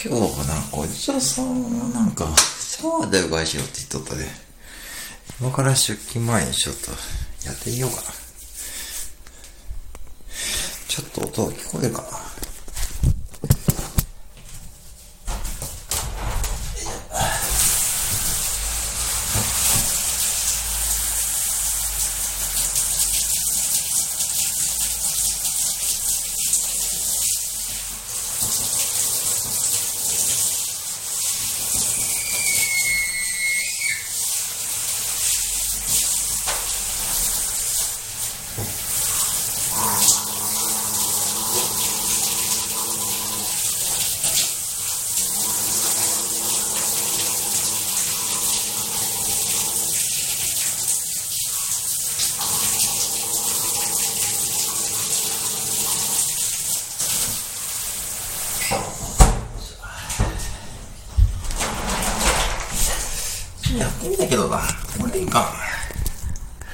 今日はなんかおじさんなんかシャワーでうがいしようって言っとったで、今から出勤前にちょっとやってみようかな。ちょっと音が聞こえるかな。やってみたけどな、これでいいか。